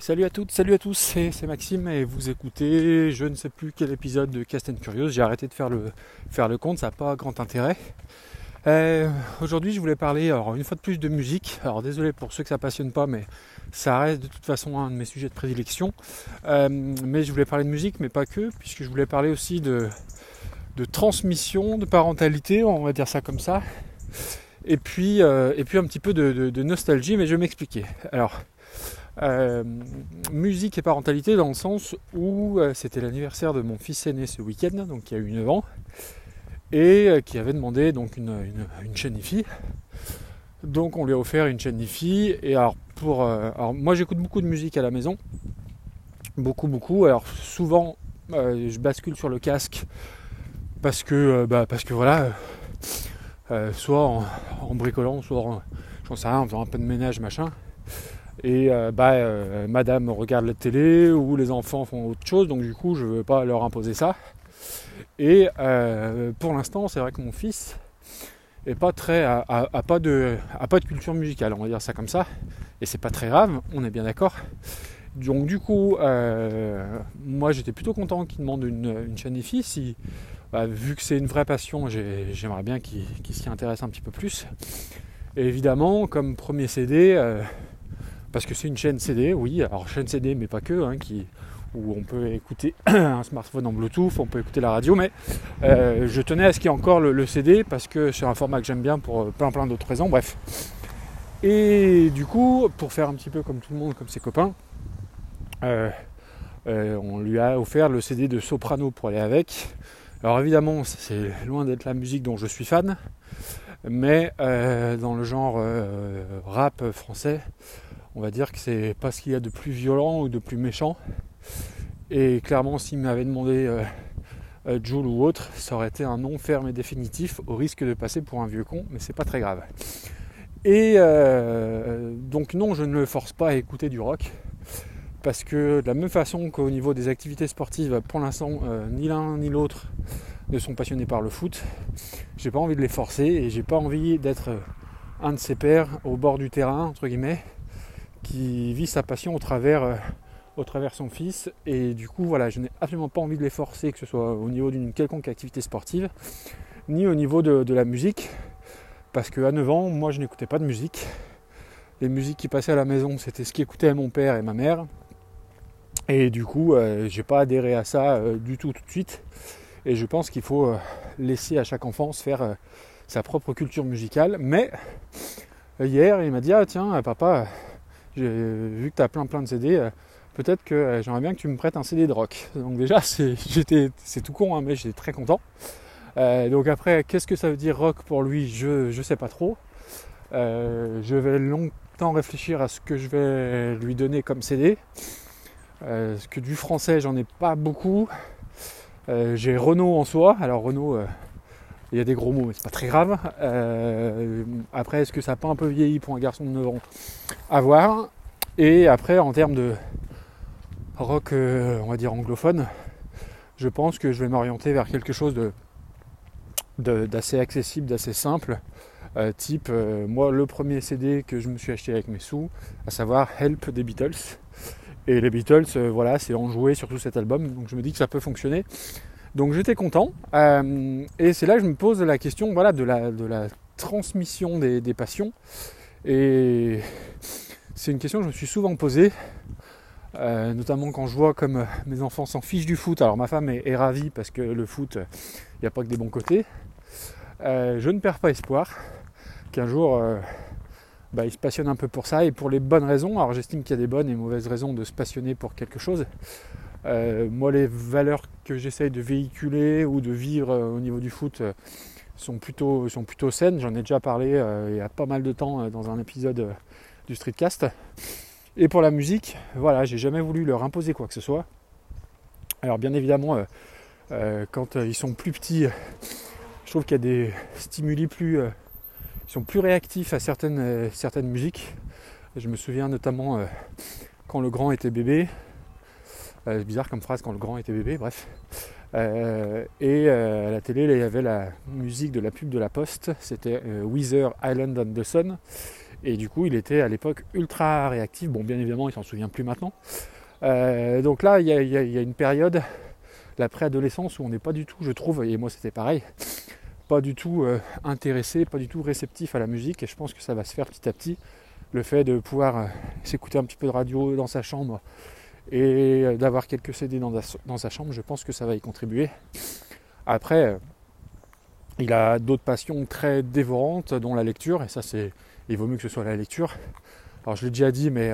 Salut à toutes, salut à tous, c'est Maxime et vous écoutez je ne sais plus quel épisode de Cast Curious. J'ai arrêté de faire le, faire le compte, ça n'a pas grand intérêt. Euh, aujourd'hui je voulais parler une fois de plus de musique. Alors désolé pour ceux que ça passionne pas, mais ça reste de toute façon un de mes sujets de prédilection. Euh, mais je voulais parler de musique, mais pas que, puisque je voulais parler aussi de, de transmission, de parentalité, on va dire ça comme ça. Et puis, euh, et puis un petit peu de, de nostalgie, mais je vais m'expliquer. Alors, euh, musique et parentalité dans le sens où euh, c'était l'anniversaire de mon fils aîné ce week-end, donc qui a eu 9 ans, et euh, qui avait demandé donc une, une, chaîne IFI. Donc on lui a offert une chaîne IFI. Et alors pour, alors moi j'écoute beaucoup de musique à la maison, beaucoup beaucoup. Alors souvent je bascule sur le casque parce que bah, parce que voilà, soit en, bricolant, soit en faisant un peu de ménage machin et euh, bah, euh, madame regarde la télé ou les enfants font autre chose, donc du coup je ne veux pas leur imposer ça. Et euh, pour l'instant, c'est vrai que mon fils est pas très a, pas de pas de culture musicale, on va dire ça comme ça, et c'est pas très grave, on est bien d'accord. Donc du coup, moi j'étais plutôt content qu'il demande une, chaîne IFI. Si, bah, vu que c'est une vraie passion, j'aimerais bien qu'il s'y intéresse un petit peu plus. Et évidemment, comme premier CD, parce que c'est une chaîne CD, oui, alors chaîne CD, mais pas que, hein, qui, où on peut écouter un smartphone en Bluetooth, on peut écouter la radio, mais euh, je tenais à ce qu'il y ait encore le, CD parce que c'est un format que j'aime bien pour euh, plein plein d'autres raisons, bref. Et du coup, pour faire un petit peu comme tout le monde, comme ses copains, euh, on lui a offert le CD de Soprano pour aller avec. Alors évidemment, c'est loin d'être la musique dont je suis fan, mais dans le genre rap français, on va dire que c'est pas ce qu'il y a de plus violent ou de plus méchant. Et clairement, s'il m'avait demandé euh, euh, Joule ou autre, ça aurait été un non ferme et définitif au risque de passer pour un vieux con, mais c'est pas très grave. Et euh, donc non, je ne le force pas à écouter du rock, parce que de la même façon qu'au niveau des activités sportives, pour l'instant, ni l'un ni l'autre ne sont passionnés par le foot, j'ai pas envie de les forcer et j'ai pas envie d'être un de ses pères au bord du terrain, entre guillemets, qui vit sa passion au travers, euh, au travers son fils. Et du coup, voilà, je n'ai absolument pas envie de les forcer, que ce soit au niveau d'une quelconque activité sportive, ni au niveau de, la musique. Parce qu'à 9 ans, moi, je n'écoutais pas de musique. Les musiques qui passaient à la maison, c'était ce qu'écoutaient mon père et ma mère. Et du coup, euh, j'ai pas adhéré à ça euh, du tout tout de suite. Et je pense qu'il faut laisser à chaque enfant se faire sa propre culture musicale. Mais hier, il m'a dit Ah, tiens, papa, vu que tu as plein plein de CD, euh, peut-être que euh, j'aimerais bien que tu me prêtes un CD de rock. Donc déjà, c'est, tout con, hein, mais j'étais très content. Euh, donc après, qu'est-ce que ça veut dire rock pour lui? Je ne sais pas trop. je vais longtemps réfléchir à ce que je vais lui donner comme CD. que du français, j'en ai pas beaucoup. j'ai Renault en soi. Alors Renault, il y a des gros mots, mais c'est pas très grave. après, est-ce que ça n'a pas un peu vieilli pour un garçon de 9 ans? À voir. Et après, en termes de rock, euh, on va dire anglophone, je pense que je vais m'orienter vers quelque chose de, d'assez accessible, d'assez simple. Euh, type, euh, moi, le premier CD que je me suis acheté avec mes sous, à savoir Help des Beatles. Et les Beatles, voilà, c'est enjoué sur tout cet album, donc je me dis que ça peut fonctionner. Donc j'étais content. et c'est là que je me pose la question voilà, de, la, transmission des, passions. Et c'est une question que je me suis souvent posée, euh, notamment quand je vois comme mes enfants s'en fichent du foot. Alors ma femme est, ravie parce que le foot, il n'y a pas que des bons côtés. Euh, je ne perds pas espoir qu'un jour euh, bah, ils se passionnent un peu pour ça et pour les bonnes raisons. Alors j'estime qu'il y a des bonnes et mauvaises raisons de se passionner pour quelque chose. Moi les valeurs que j'essaye de véhiculer ou de vivre au niveau du foot sont plutôt, sont plutôt saines. J'en ai déjà parlé il y a pas mal de temps dans un épisode du streetcast. Et pour la musique, voilà, j'ai jamais voulu leur imposer quoi que ce soit. Alors bien évidemment, euh, euh, quand euh, ils sont plus petits, je trouve qu'il y a des stimuli plus, ils sont plus réactifs à certaines, certaines musiques. Je me souviens notamment quand le grand était bébé. C'est bizarre comme phrase quand le grand était bébé, bref. et à la télé, il y avait la musique de la pub de la Poste. C'était Weather Island on the Sun. Et du coup, il était à l'époque ultra réactif. Bon, bien évidemment, il s'en souvient plus maintenant. Euh, donc là, il y, a, une période, la préadolescence, où on n'est pas du tout, je trouve, et moi c'était pareil, pas du tout euh, intéressé, pas du tout réceptif à la musique. Et je pense que ça va se faire petit à petit. Le fait de pouvoir euh, s'écouter un petit peu de radio dans sa chambre et d'avoir quelques CD dans, sa chambre, je pense que ça va y contribuer. Après, il a d'autres passions très dévorantes, dont la lecture, et ça c'est. Il vaut mieux que ce soit la lecture. Alors je l'ai déjà dit, mais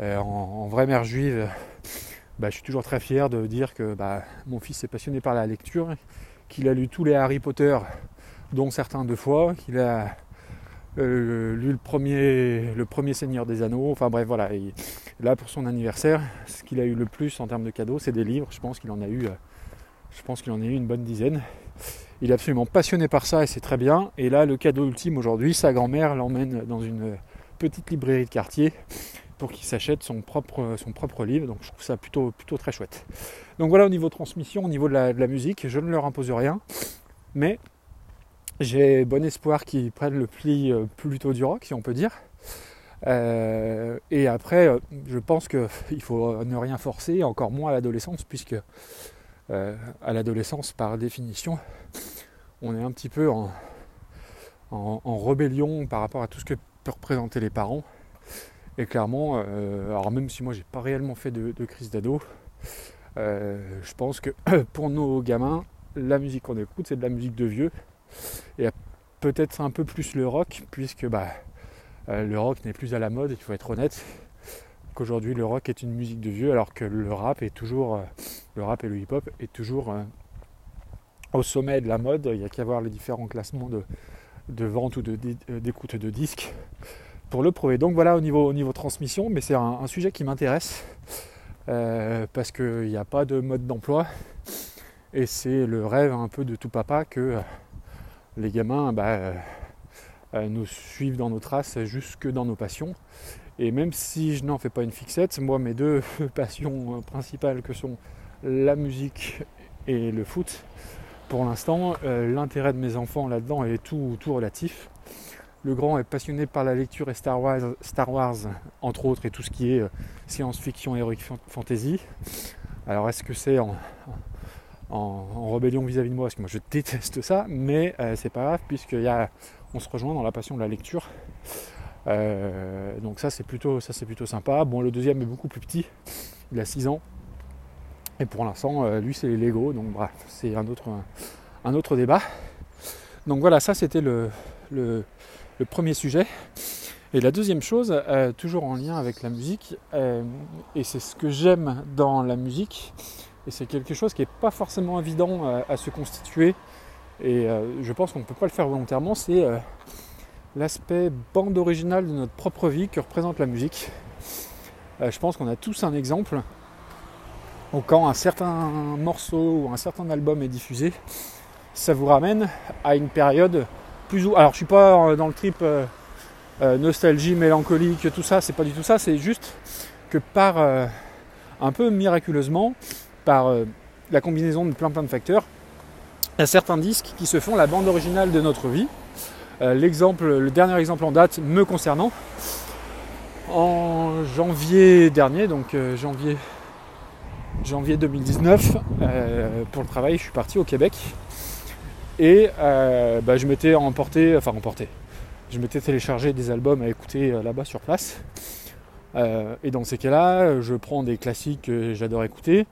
euh, en, vraie mère juive, bah, je suis toujours très fier de dire que bah, mon fils est passionné par la lecture, qu'il a lu tous les Harry Potter, dont certains deux fois, qu'il a euh, lu le premier, le premier Seigneur des Anneaux, enfin bref voilà. Là pour son anniversaire, ce qu'il a eu le plus en termes de cadeaux, c'est des livres. Je pense qu'il en a eu, euh, je pense qu'il en a eu une bonne dizaine. Il est absolument passionné par ça et c'est très bien. Et là, le cadeau ultime aujourd'hui, sa grand-mère l'emmène dans une petite librairie de quartier pour qu'il s'achète son propre, livre. Donc je trouve ça plutôt, plutôt très chouette. Donc voilà au niveau transmission, au niveau de la, musique, je ne leur impose rien. Mais j'ai bon espoir qu'ils prennent le pli euh, plutôt du rock, si on peut dire. Euh, et après, euh, je pense qu'il faut ne rien forcer, encore moins à l'adolescence, puisque à l'adolescence, par définition, on est un petit peu en, en, rébellion par rapport à tout ce que peuvent représenter les parents. Et clairement, euh, alors même si moi j'ai pas réellement fait de, crise d'ado, euh, je pense que pour nos gamins, la musique qu'on écoute, c'est de la musique de vieux. Et peut-être un peu plus le rock, puisque bah, euh, le rock n'est plus à la mode, il faut être honnête. Qu'aujourd'hui le rock est une musique de vieux, alors que le rap est toujours. le rap et le hip-hop est toujours au sommet de la mode. Il n'y a qu'à voir les différents classements de, vente ou d'écoute de, disques pour le prouver. Donc voilà au niveau, au niveau transmission, mais c'est un, sujet qui m'intéresse euh, parce qu'il n'y a pas de mode d'emploi et c'est le rêve un peu de tout papa que euh, les gamins bah, euh, nous suivent dans nos traces jusque dans nos passions. Et même si je n'en fais pas une fixette, moi mes deux passions principales que sont la musique et le foot, pour l'instant l'intérêt de mes enfants là-dedans est tout, tout relatif. Le grand est passionné par la lecture et Star Wars, Star Wars entre autres, et tout ce qui est euh, science-fiction, héroïque fantasy. Alors est-ce que c'est en, en, rébellion vis-à-vis de moi? Parce que moi je déteste ça, mais euh, c'est pas grave puisqu'on se rejoint dans la passion de la lecture. Euh, donc ça c'est plutôt, ça, plutôt sympa. Bon le deuxième est beaucoup plus petit, il a 6 ans. Et pour l'instant, lui c'est les Lego, donc bref, c'est un autre, un, autre débat. Donc voilà, ça c'était le, le, le premier sujet. Et la deuxième chose, euh, toujours en lien avec la musique, euh, et c'est ce que j'aime dans la musique, et c'est quelque chose qui n'est pas forcément évident euh, à se constituer, et je pense qu'on ne peut pas le faire volontairement, c'est l'aspect bande originale de notre propre vie que représente la musique. je pense qu'on a tous un exemple où quand un certain morceau ou un certain album est diffusé, ça vous ramène à une période alors je suis pas dans le trip euh, euh, nostalgie, mélancolique, tout ça, c'est pas du tout ça, c'est juste que par euh, un peu miraculeusement, par la combinaison de plein plein de facteurs, il y a certains disques qui se font la bande originale de notre vie. L'exemple, le dernier exemple en date me concernant, en janvier dernier, donc janvier, janvier 2019, pour le travail, je suis parti au Québec et euh, bah, je m'étais emporté, enfin emporté, je m'étais téléchargé des albums à écouter euh, là-bas sur place. Euh, et dans ces cas-là, je prends des classiques que j'adore écouter.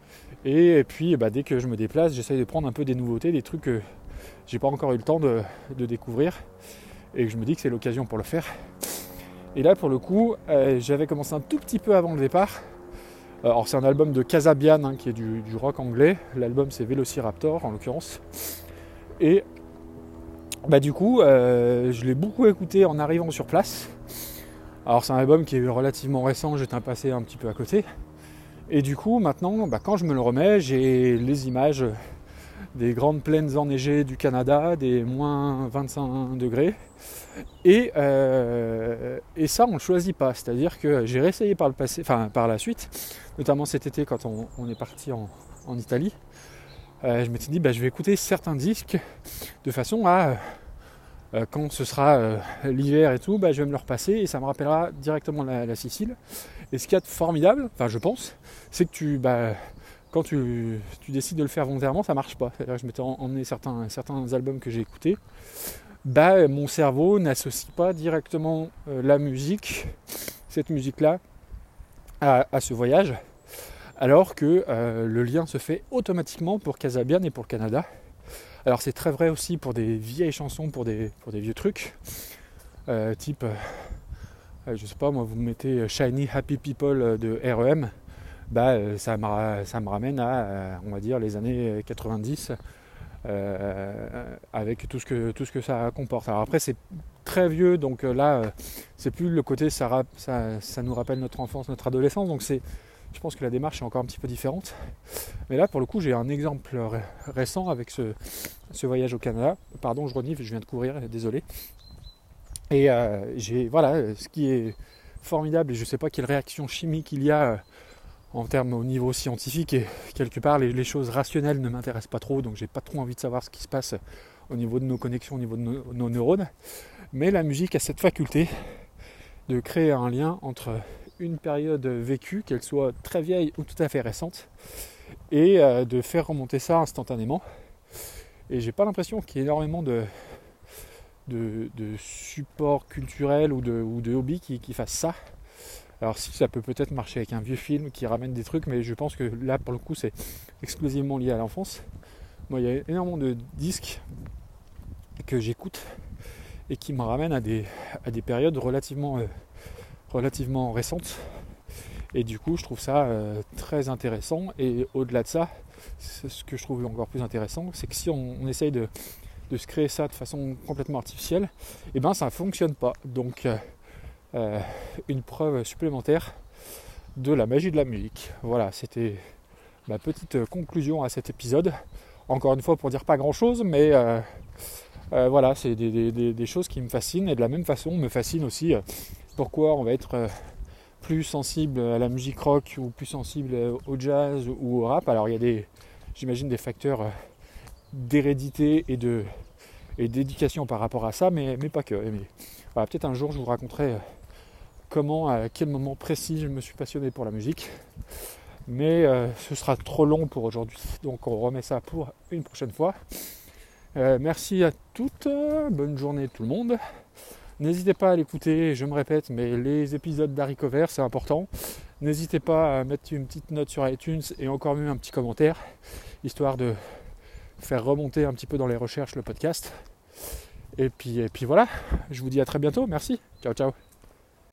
Et, puis bah, dès que je me déplace, j'essaye de prendre un peu des nouveautés, des trucs que j'ai pas encore eu le temps de, découvrir. Et je me dis que c'est l'occasion pour le faire. Et là pour le coup, j'avais commencé un tout petit peu avant le départ. Alors c'est un album de Casabian hein, qui est du, rock anglais. L'album c'est Velociraptor en l'occurrence. Et bah du coup, euh, je l'ai beaucoup écouté en arrivant sur place. Alors c'est un album qui est relativement récent, j'étais passé un petit peu à côté. Et du coup, maintenant, bah, quand je me le remets, j'ai les images des grandes plaines enneigées du Canada, des moins 25 degrés. Et, euh, et ça, on ne choisit pas. C'est-à-dire que j'ai réessayé par le passé, enfin par la suite, notamment cet été quand on, est parti en Italie. Euh, je m'étais dit bah, je vais écouter certains disques de façon à quand ce sera l'hiver et tout, bah, je vais me le repasser et ça me rappellera directement la, Sicile. Et ce qu'il y a de formidable, enfin je pense, c'est que bah, quand tu, décides de le faire volontairement, ça marche pas. Je m'étais emmené certains, albums que j'ai écoutés. Bah, mon cerveau n'associe pas directement la musique, cette musique-là, à, ce voyage, alors que le lien se fait automatiquement pour Casabian et pour le Canada. Alors c'est très vrai aussi pour des vieilles chansons, pour des, pour des vieux trucs. Euh, type, euh, je sais pas moi, vous mettez Shiny Happy People de REM, bah, ça, me, ça me ramène à, on va dire, les années 90. avec tout ce, que, tout ce que ça comporte. Alors après c'est très vieux, donc là c'est plus le côté ça, ça, ça, nous rappelle notre enfance, notre adolescence, donc c'est je pense que la démarche est encore un petit peu différente. Mais là, pour le coup, j'ai un exemple récent avec ce, voyage au Canada. Pardon, je renifle, je viens de courir, désolé. Et euh, j'ai, voilà, ce qui est formidable, et je ne sais pas quelle réaction chimique il y a euh, en termes au niveau scientifique, et quelque part, les, choses rationnelles ne m'intéressent pas trop, donc j'ai pas trop envie de savoir ce qui se passe au niveau de nos connexions, au niveau de nos neurones. Mais la musique a cette faculté de créer un lien entre une période vécue, qu'elle soit très vieille ou tout à fait récente, et euh, de faire remonter ça instantanément. Et j'ai pas l'impression qu'il y ait énormément de, de, support culturel ou de, ou hobby qui, qui fassent ça. Alors si ça peut peut-être marcher avec un vieux film qui ramène des trucs, mais je pense que là pour le coup c'est exclusivement lié à l'enfance. Moi il y a énormément de disques que j'écoute et qui me ramènent à des, à des périodes relativement euh, relativement récente. Et du coup, je trouve ça euh, très intéressant. Et au-delà de ça, ce que je trouve encore plus intéressant, c'est que si on, essaye de, se créer ça de façon complètement artificielle, et eh ben ça ne fonctionne pas. Donc, euh, euh, une preuve supplémentaire de la magie de la musique. Voilà, c'était ma petite conclusion à cet épisode. Encore une fois, pour dire pas grand chose, mais voilà, c'est des, des, choses qui me fascinent. Et de la même façon, me fascine aussi pourquoi on va être euh, plus sensible à la musique rock ou plus sensible au jazz ou au rap. Alors il y a des, j'imagine, des facteurs euh, d'hérédité et de et d'éducation par rapport à ça, mais, pas que. peut-être un jour je vous raconterai euh, comment, à quel moment précis je me suis passionné pour la musique. Mais ce sera trop long pour aujourd'hui, donc on remet ça pour une prochaine fois. merci à toutes, bonne journée tout le monde. N'hésitez pas à l'écouter, je me répète, mais les épisodes d'Harry Cover, c'est important. N'hésitez pas à mettre une petite note sur iTunes et encore mieux un petit commentaire, histoire de faire remonter un petit peu dans les recherches le podcast. Et puis, et puis voilà, je vous dis à très bientôt, merci, ciao ciao.